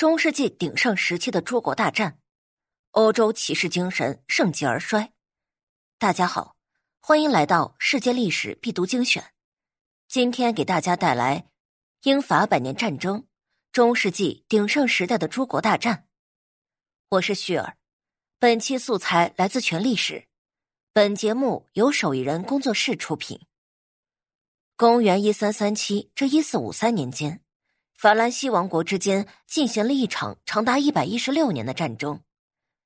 中世纪鼎盛时期的诸国大战，欧洲骑士精神盛极而衰。大家好，欢迎来到世界历史必读精选。今天给大家带来英法百年战争，中世纪鼎盛时代的诸国大战。我是旭儿，本期素材来自全历史。本节目由手艺人工作室出品。公元一三三七至一四五三年间，法兰西王国之间进行了一场长达一百一十六年的战争，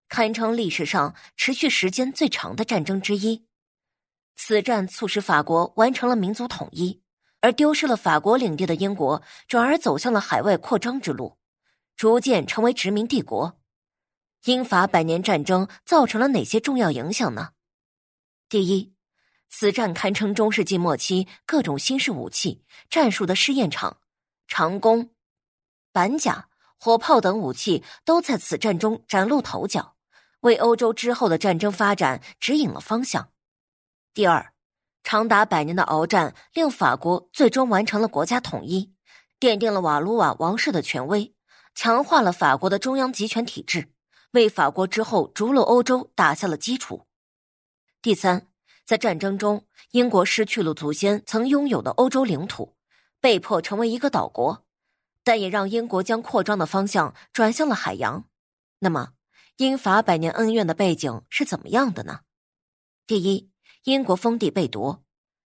堪称历史上持续时间最长的战争之一。此战促使法国完成了民族统一，而丢失了法国领地的英国转而走向了海外扩张之路，逐渐成为殖民帝国。英法百年战争造成了哪些重要影响呢？第一。此战堪称中世纪末期各种新式武器战术的试验场，长弓、板甲、火炮等武器都在此战中崭露头角，为欧洲之后的战争发展指引了方向。第二，长达百年的鏖战令法国最终完成了国家统一，奠定了瓦卢瓦王室的权威，强化了法国的中央集权体制，为法国之后逐鹿欧洲打下了基础。第三。在战争中，英国失去了祖先曾拥有的欧洲领土，被迫成为一个岛国，但也让英国将扩张的方向转向了海洋。那么，英法百年恩怨的背景是怎么样的呢？第一，英国封地被夺。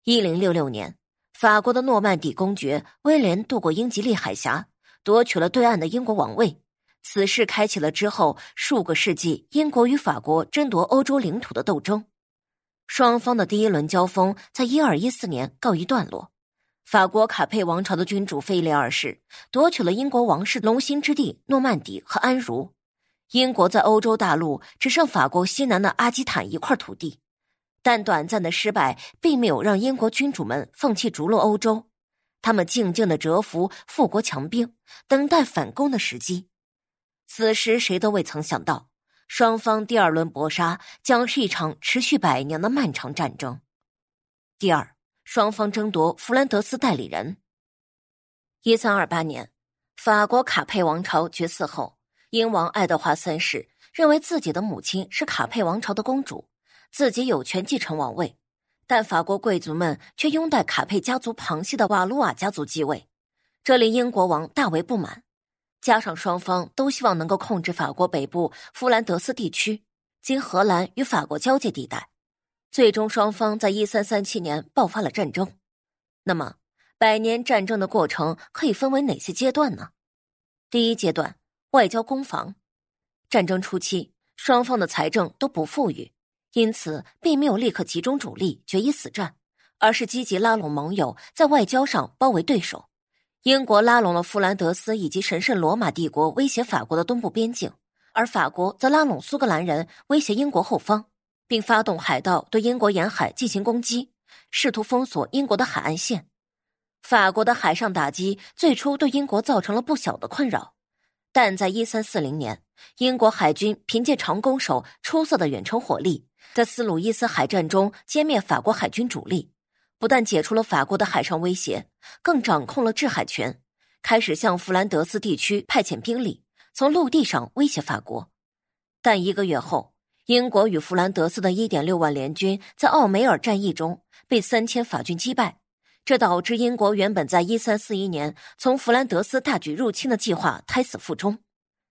一零六六年，法国的诺曼底公爵威廉渡过英吉利海峡，夺取了对岸的英国王位。此事开启了之后数个世纪英国与法国争夺欧洲领土的斗争。双方的第一轮交锋在一二一四年告一段落，法国卡佩王朝的君主腓力二世夺取了英国王室龙兴之地诺曼底和安茹，英国在欧洲大陆只剩法国西南的阿基坦一块土地，但短暂的失败并没有让英国君主们放弃逐鹿欧洲，他们静静的蛰伏富国强兵，等待反攻的时机。此时谁都未曾想到。双方第二轮搏杀将是一场持续百年的漫长战争。第二，双方争夺弗兰德斯代理人。一三二八年，法国卡佩王朝绝嗣后，英王爱德华三世认为自己的母亲是卡佩王朝的公主，自己有权继承王位，但法国贵族们却拥戴卡佩家族旁系的瓦卢瓦家族继位，这令英国王大为不满。加上双方都希望能够控制法国北部弗兰德斯地区，今荷兰与法国交界地带，最终双方在一三三七年爆发了战争。那么，百年战争的过程可以分为哪些阶段呢？第一阶段，外交攻防。战争初期，双方的财政都不富裕，因此并没有立刻集中主力决一死战，而是积极拉拢盟友，在外交上包围对手。英国拉拢了弗兰德斯以及神圣罗马帝国，威胁法国的东部边境；而法国则拉拢苏格兰人，威胁英国后方，并发动海盗对英国沿海进行攻击，试图封锁英国的海岸线。法国的海上打击最初对英国造成了不小的困扰，但在一三四零年，英国海军凭借长弓手出色的远程火力，在斯鲁伊斯海战中歼灭法国海军主力。不但解除了法国的海上威胁，更掌控了制海权，开始向弗兰德斯地区派遣兵力，从陆地上威胁法国。但一个月后，英国与弗兰德斯的一点六万联军在奥梅尔战役中被三千法军击败，这导致英国原本在一三四一年从弗兰德斯大举入侵的计划胎死腹中。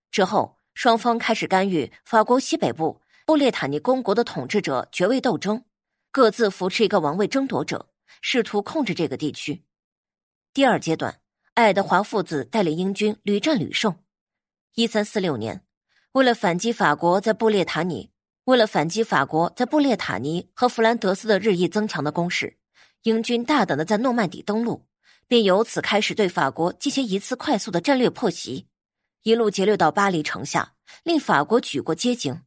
之后，双方开始干预法国西北部布列塔尼公国的统治者爵位斗争，各自扶持一个王位争夺者。试图控制这个地区。第二阶段，爱德华父子带领英军屡战屡胜。一三四六年，为了反击法国在布列塔尼，为了反击法国在布列塔尼和弗兰德斯的日益增强的攻势，英军大胆的在诺曼底登陆，并由此开始对法国进行一次快速的战略破袭，一路劫掠到巴黎城下，令法国举国皆惊。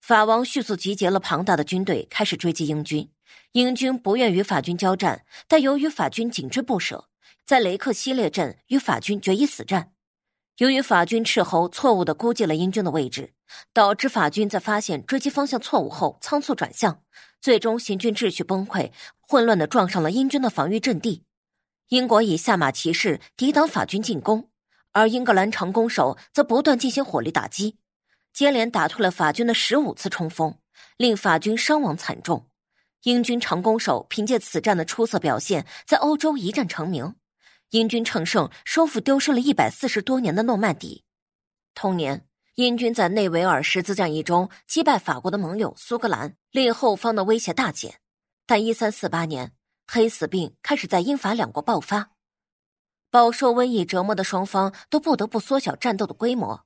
法王迅速集结了庞大的军队，开始追击英军。英军不愿与法军交战，但由于法军紧追不舍，在雷克西列镇与法军决一死战。由于法军斥候错误的估计了英军的位置，导致法军在发现追击方向错误后仓促转向，最终行军秩序崩溃，混乱的撞上了英军的防御阵地。英国以下马骑士抵挡法军进攻，而英格兰长弓手则不断进行火力打击，接连打退了法军的十五次冲锋，令法军伤亡惨重。英军长弓手凭借此战的出色表现，在欧洲一战成名。英军乘胜收复丢失了一百四十多年的诺曼底。同年，英军在内维尔十字战役中击败法国的盟友苏格兰，令后方的威胁大减。但一三四八年，黑死病开始在英法两国爆发。饱受瘟疫折磨的双方都不得不缩小战斗的规模。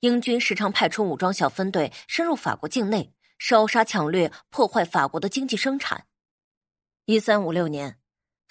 英军时常派出武装小分队深入法国境内，烧杀抢掠，破坏法国的经济生产。一三五六年，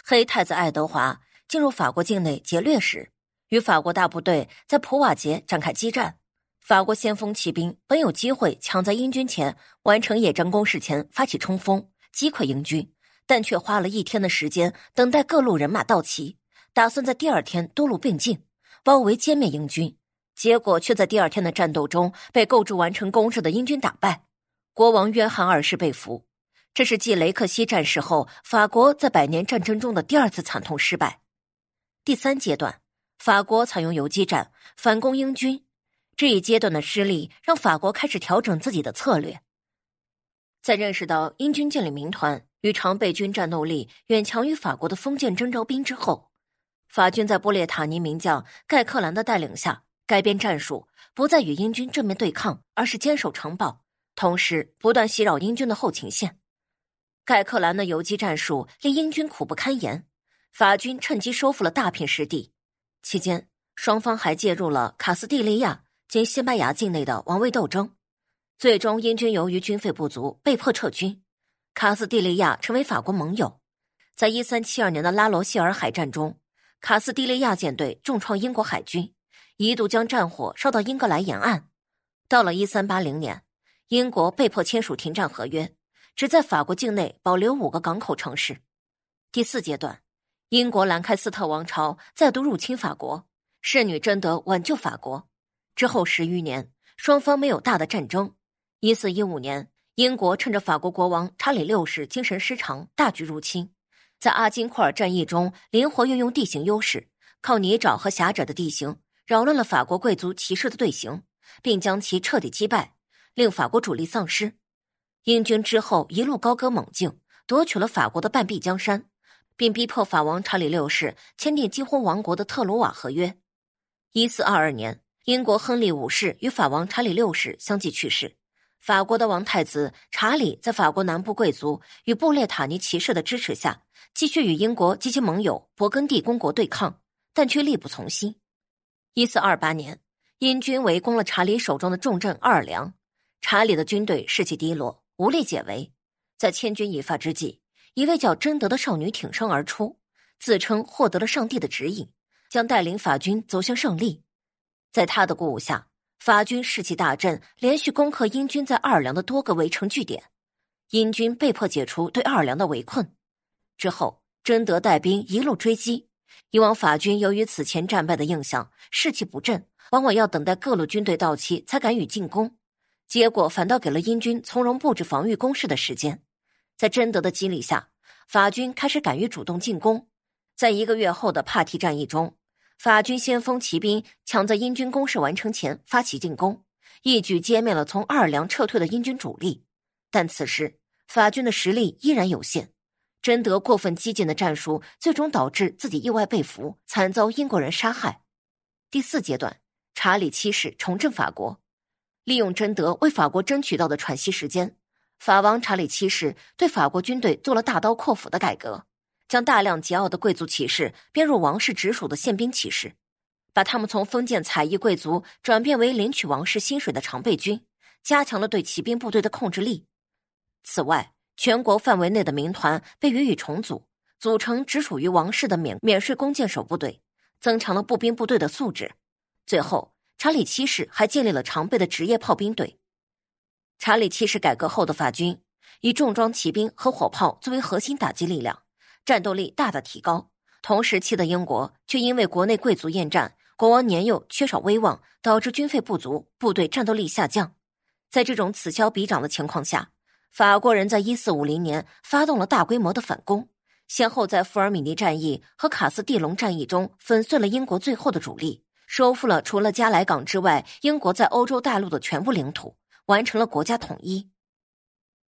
黑太子爱德华进入法国境内劫掠时，与法国大部队在普瓦捷展开激战。法国先锋骑兵本有机会抢在英军前完成野战攻势前发起冲锋，击溃英军，但却花了一天的时间等待各路人马到齐。打算在第二天多路并进，包围歼灭英军，结果却在第二天的战斗中被构筑完成攻势的英军打败，国王约翰二世被俘。这是继雷克西战事后，法国在百年战争中的第二次惨痛失败。第三阶段，法国采用游击战反攻英军，这一阶段的失利让法国开始调整自己的策略。在认识到英军建立民团与常备军战斗力远强于法国的封建征召兵之后。法军在布列塔尼名将盖克兰的带领下改变战术，不再与英军正面对抗，而是坚守城堡，同时不断袭扰英军的后勤线。盖克兰的游击战术令英军苦不堪言，法军趁机收复了大片失地。期间，双方还介入了卡斯蒂利亚及西班牙境内的王位斗争。最终，英军由于军费不足，被迫撤军，卡斯蒂利亚成为法国盟友。在一三七二年的拉罗谢尔海战中。卡斯蒂利亚舰队重创英国海军，一度将战火烧到英格兰沿岸。到了一三八零年，英国被迫签署停战合约，只在法国境内保留五个港口城市。第四阶段，英国兰开斯特王朝再度入侵法国，侍女贞德挽救法国。之后十余年，双方没有大的战争。一四一五年，英国趁着法国国王查理六世精神失常，大举入侵。在阿金库尔战役中，灵活运用地形优势，靠泥沼和狭窄的地形扰乱了法国贵族骑士的队形，并将其彻底击败，令法国主力丧失。英军之后一路高歌猛进，夺取了法国的半壁江山，并逼迫法王查理六世签订几乎亡国的特鲁瓦合约。一四二二年，英国亨利五世与法王查理六世相继去世。法国的王太子查理在法国南部贵族与布列塔尼骑士的支持下，继续与英国及其盟友勃艮第公国对抗，但却力不从心。一四二八年，英军围攻了查理手中的重镇奥尔良，查理的军队士气低落，无力解围。在千钧一发之际，一位叫贞德的少女挺身而出，自称获得了上帝的指引，将带领法军走向胜利。在她的鼓舞下。法军士气大振，连续攻克英军在奥尔良的多个围城据点，英军被迫解除对奥尔良的围困。之后，贞德带兵一路追击。以往法军由于此前战败的印象，士气不振，往往要等待各路军队到齐才敢于进攻，结果反倒给了英军从容布置防御工事的时间。在贞德的激励下，法军开始敢于主动进攻。在一个月后的帕提战役中。法军先锋骑兵抢在英军攻势完成前发起进攻，一举歼灭了从奥尔良撤退的英军主力。但此时法军的实力依然有限，贞德过分激进的战术最终导致自己意外被俘，惨遭英国人杀害。第四阶段，查理七世重振法国，利用贞德为法国争取到的喘息时间，法王查理七世对法国军队做了大刀阔斧的改革。将大量桀骜的贵族骑士编入王室直属的宪兵骑士，把他们从封建采邑贵族转变为领取王室薪水的常备军，加强了对骑兵部队的控制力。此外，全国范围内的民团被予以重组，组成只属于王室的免免税弓箭手部队，增强了步兵部队的素质。最后，查理七世还建立了常备的职业炮兵队。查理七世改革后的法军，以重装骑兵和火炮作为核心打击力量。战斗力大大提高。同时期的英国却因为国内贵族厌战，国王年幼，缺少威望，导致军费不足，部队战斗力下降。在这种此消彼长的情况下，法国人在一四五零年发动了大规模的反攻，先后在富尔米尼战役和卡斯蒂隆战役中粉碎了英国最后的主力，收复了除了加莱港之外英国在欧洲大陆的全部领土，完成了国家统一。